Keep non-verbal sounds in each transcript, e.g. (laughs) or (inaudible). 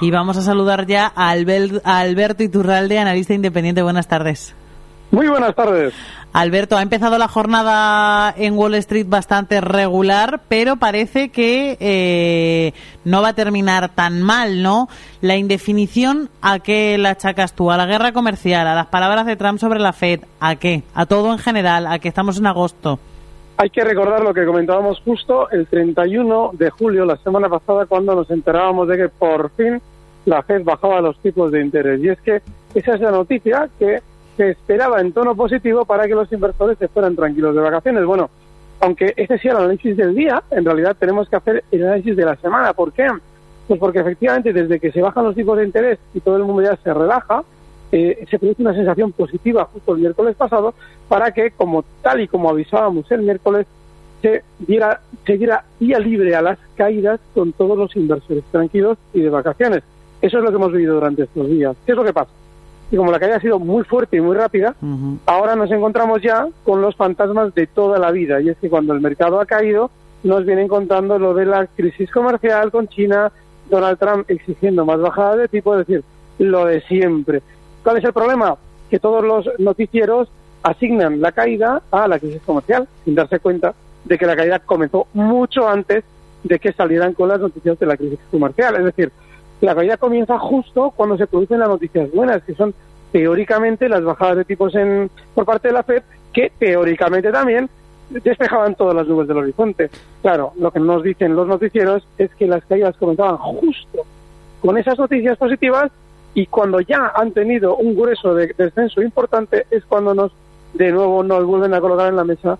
Y vamos a saludar ya a, Alberto Iturralde, analista independiente. Buenas tardes. Muy buenas tardes. Alberto, ha empezado la jornada en Wall Street bastante regular, pero parece que eh, no va a terminar tan mal, ¿no? La indefinición, ¿a qué la achacas tú? ¿A la guerra comercial? ¿A las palabras de Trump sobre la Fed? ¿A qué? ¿A todo en general? ¿A que estamos en agosto? Hay que recordar lo que comentábamos justo el 31 de julio, la semana pasada, cuando nos enterábamos de que por fin la Fed bajaba los tipos de interés. Y es que esa es la noticia que se esperaba en tono positivo para que los inversores se fueran tranquilos de vacaciones. Bueno, aunque ese sea el análisis del día, en realidad tenemos que hacer el análisis de la semana. ¿Por qué? Pues porque efectivamente desde que se bajan los tipos de interés y todo el mundo ya se relaja, eh, se produce una sensación positiva justo el miércoles pasado para que, como tal y como avisábamos el miércoles, se diera, se diera día libre a las caídas con todos los inversores tranquilos y de vacaciones. Eso es lo que hemos vivido durante estos días. ¿Qué es lo que pasa? Y como la caída ha sido muy fuerte y muy rápida, ahora nos encontramos ya con los fantasmas de toda la vida. Y es que cuando el mercado ha caído, nos vienen contando lo de la crisis comercial con China, Donald Trump exigiendo más bajada de tipo, es decir, lo de siempre. ¿Cuál es el problema? Que todos los noticieros asignan la caída a la crisis comercial, sin darse cuenta de que la caída comenzó mucho antes de que salieran con las noticias de la crisis comercial. Es decir, la caída comienza justo cuando se producen las noticias buenas, que son teóricamente las bajadas de tipos en, por parte de la FED, que teóricamente también despejaban todas las nubes del horizonte. Claro, lo que nos dicen los noticieros es que las caídas comenzaban justo con esas noticias positivas y cuando ya han tenido un grueso de descenso importante es cuando nos de nuevo nos vuelven a colocar en la mesa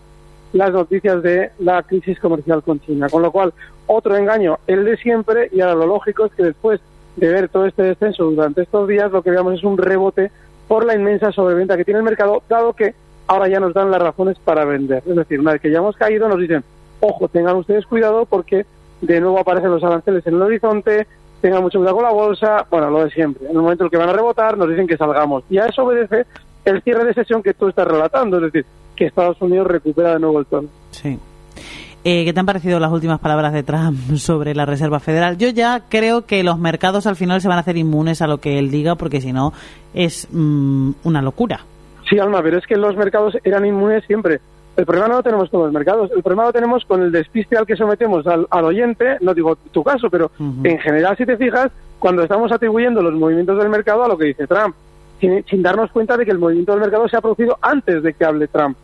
las noticias de la crisis comercial con China. Con lo cual, otro engaño, el de siempre, y ahora lo lógico es que después de ver todo este descenso durante estos días, lo que veamos es un rebote por la inmensa sobreventa que tiene el mercado, dado que ahora ya nos dan las razones para vender. Es decir, una vez que ya hemos caído, nos dicen, ojo, tengan ustedes cuidado porque de nuevo aparecen los aranceles en el horizonte, tengan mucho cuidado con la bolsa, bueno, lo de siempre. En el momento en que van a rebotar, nos dicen que salgamos. Y a eso obedece el cierre de sesión que tú estás relatando, es decir, que Estados Unidos recupera de nuevo el tono. Sí. Eh, ¿Qué te han parecido las últimas palabras de Trump (laughs) sobre la Reserva Federal? Yo ya creo que los mercados al final se van a hacer inmunes a lo que él diga, porque si no es mm, una locura. Sí, Alma, pero es que los mercados eran inmunes siempre. El problema no lo tenemos con los mercados, el problema lo tenemos con el despiste al que sometemos al, oyente, no digo tu caso, pero en general si te fijas, cuando estamos atribuyendo los movimientos del mercado a lo que dice Trump, sin, darnos cuenta de que el movimiento del mercado se ha producido antes de que hable Trump.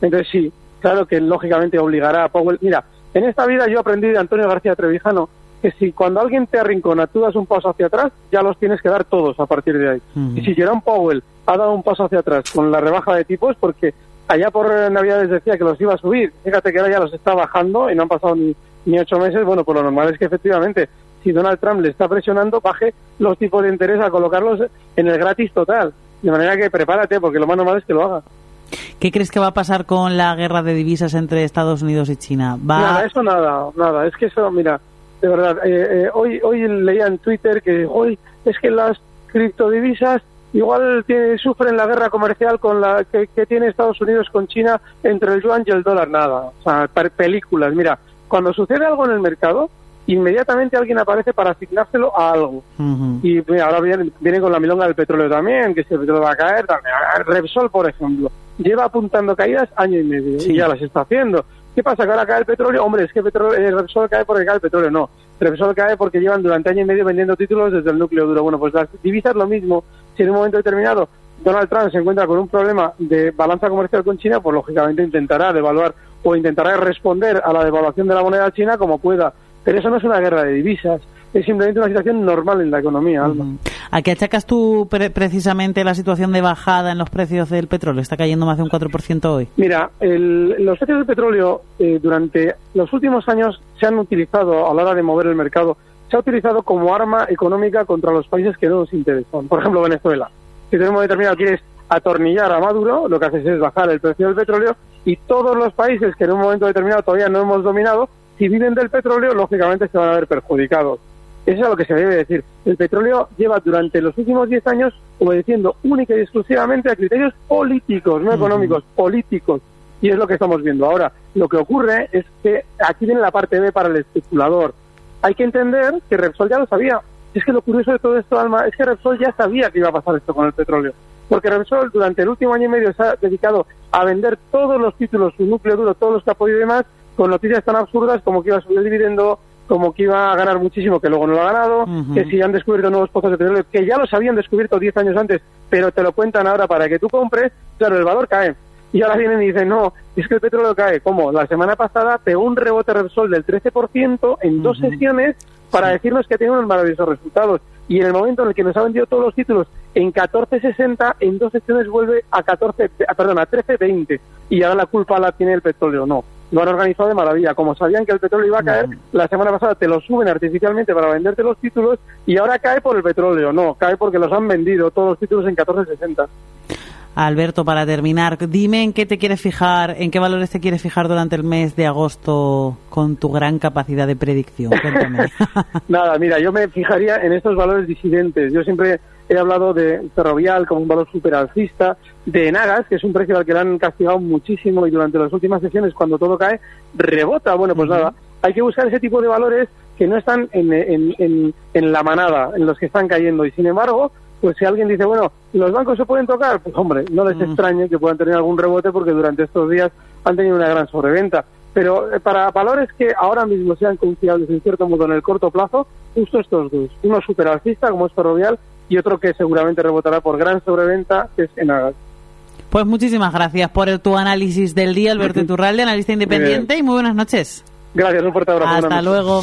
Entonces sí, claro que lógicamente obligará a Powell. Mira, en esta vida yo aprendí de Antonio García Trevijano que si cuando alguien te arrincona tú das un paso hacia atrás, ya los tienes que dar todos a partir de ahí. Y si Jerome Powell ha dado un paso hacia atrás con la rebaja de tipos, porque allá por Navidades decía que los iba a subir. Fíjate que ahora ya los está bajando y no han pasado ni, ni ocho meses. Bueno, pues lo normal es que efectivamente, si Donald Trump le está presionando, baje los tipos de interés a colocarlos en el gratis total. De manera que prepárate, porque lo más normal es que lo haga. ¿Qué crees que va a pasar con la guerra de divisas entre Estados Unidos y China? ¿Va... Nada, eso nada, nada. Es que eso, mira, de verdad, eh, eh, hoy, hoy leía en Twitter que hoy es que las criptodivisas igual sufren la guerra comercial con la que, tiene Estados Unidos con China entre el yuan y el dólar, nada. O sea, películas. Mira, cuando sucede algo en el mercado, inmediatamente alguien aparece para asignárselo a algo. Y ahora viene, viene, con la milonga del petróleo también, que si el petróleo va a caer, también. Repsol, por ejemplo, lleva apuntando caídas año y medio y ya las está haciendo. ¿Qué pasa? ¿Que ahora cae el petróleo? Hombre, es que petróleo, el eh, Repsol cae porque cae el petróleo. No, Repsol cae porque llevan durante año y medio vendiendo títulos desde el núcleo duro. Bueno, pues las divisas lo mismo. Si en un momento determinado Donald Trump se encuentra con un problema de balanza comercial con China, pues lógicamente intentará devaluar o intentará responder a la devaluación de la moneda china como pueda. Pero eso no es una guerra de divisas, es simplemente una situación normal en la economía. Alma. ¿A qué achacas tú precisamente la situación de bajada en los precios del petróleo? ¿Está cayendo más de un 4% hoy? Mira, los precios del petróleo eh, durante los últimos años se han utilizado a la hora de mover el mercado se ha utilizado como arma económica contra los países que no nos interesan. Por ejemplo, Venezuela. Si tenemos determinado quieres atornillar a Maduro, lo que haces es bajar el precio del petróleo y todos los países que en un momento determinado todavía no hemos dominado, si viven del petróleo, lógicamente se van a ver perjudicados. Eso es lo que se debe decir. El petróleo lleva durante los últimos 10 años obedeciendo única y exclusivamente a criterios políticos, no económicos, políticos. Y es lo que estamos viendo ahora. Lo que ocurre es que aquí viene la parte B para el especulador. Hay que entender que Repsol ya lo sabía. Es que lo curioso de todo esto, Alma, es que Repsol ya sabía que iba a pasar esto con el petróleo. Porque Repsol durante el último año y medio se ha dedicado a vender todos los títulos, su núcleo duro, todos los que ha podido y demás, con noticias tan absurdas como que iba a subir el dividendo, como que iba a ganar muchísimo, que luego no lo ha ganado, que si han descubierto nuevos pozos de petróleo, que ya los habían descubierto 10 años antes, pero te lo cuentan ahora para que tú compres, claro, el valor cae. Y ahora vienen y dicen, no, es que el petróleo cae. ¿Cómo? La semana pasada pegó un rebote Repsol del 13% en dos sesiones para decirnos que tiene unos maravillosos resultados. Y en el momento en el que nos ha vendido todos los títulos en 14.60, en dos sesiones vuelve a 14, perdón, a 13.20. Y ahora la culpa la tiene el petróleo. No, lo han organizado de maravilla. Como sabían que el petróleo iba a caer, la semana pasada te lo suben artificialmente para venderte los títulos y ahora cae por el petróleo. No, cae porque los han vendido todos los títulos en 14.60. Alberto, para terminar, dime en qué te quieres fijar, en qué valores te quieres fijar durante el mes de agosto con tu gran capacidad de predicción. Cuéntame. (laughs) Nada, mira, yo me fijaría en estos valores disidentes. Yo siempre he hablado de Ferrovial como un valor super alcista, de Nagas, que es un precio al que le han castigado muchísimo y durante las últimas sesiones, cuando todo cae, rebota. Bueno, pues nada, hay que buscar ese tipo de valores que no están en, en, en la manada, en los que están cayendo. Y sin embargo, pues si alguien dice, bueno, ¿los bancos se pueden tocar? Pues hombre, no les extrañe que puedan tener algún rebote porque durante estos días han tenido una gran sobreventa. Pero eh, para valores que ahora mismo sean confiables en cierto modo en el corto plazo, justo estos dos. Uno superalcista, como es Ferrovial, y otro que seguramente rebotará por gran sobreventa, que es Enagas. Pues muchísimas gracias por tu análisis del día, Alberto Turralde, analista independiente, y muy buenas noches. Gracias, un fuerte abrazo. Hasta luego.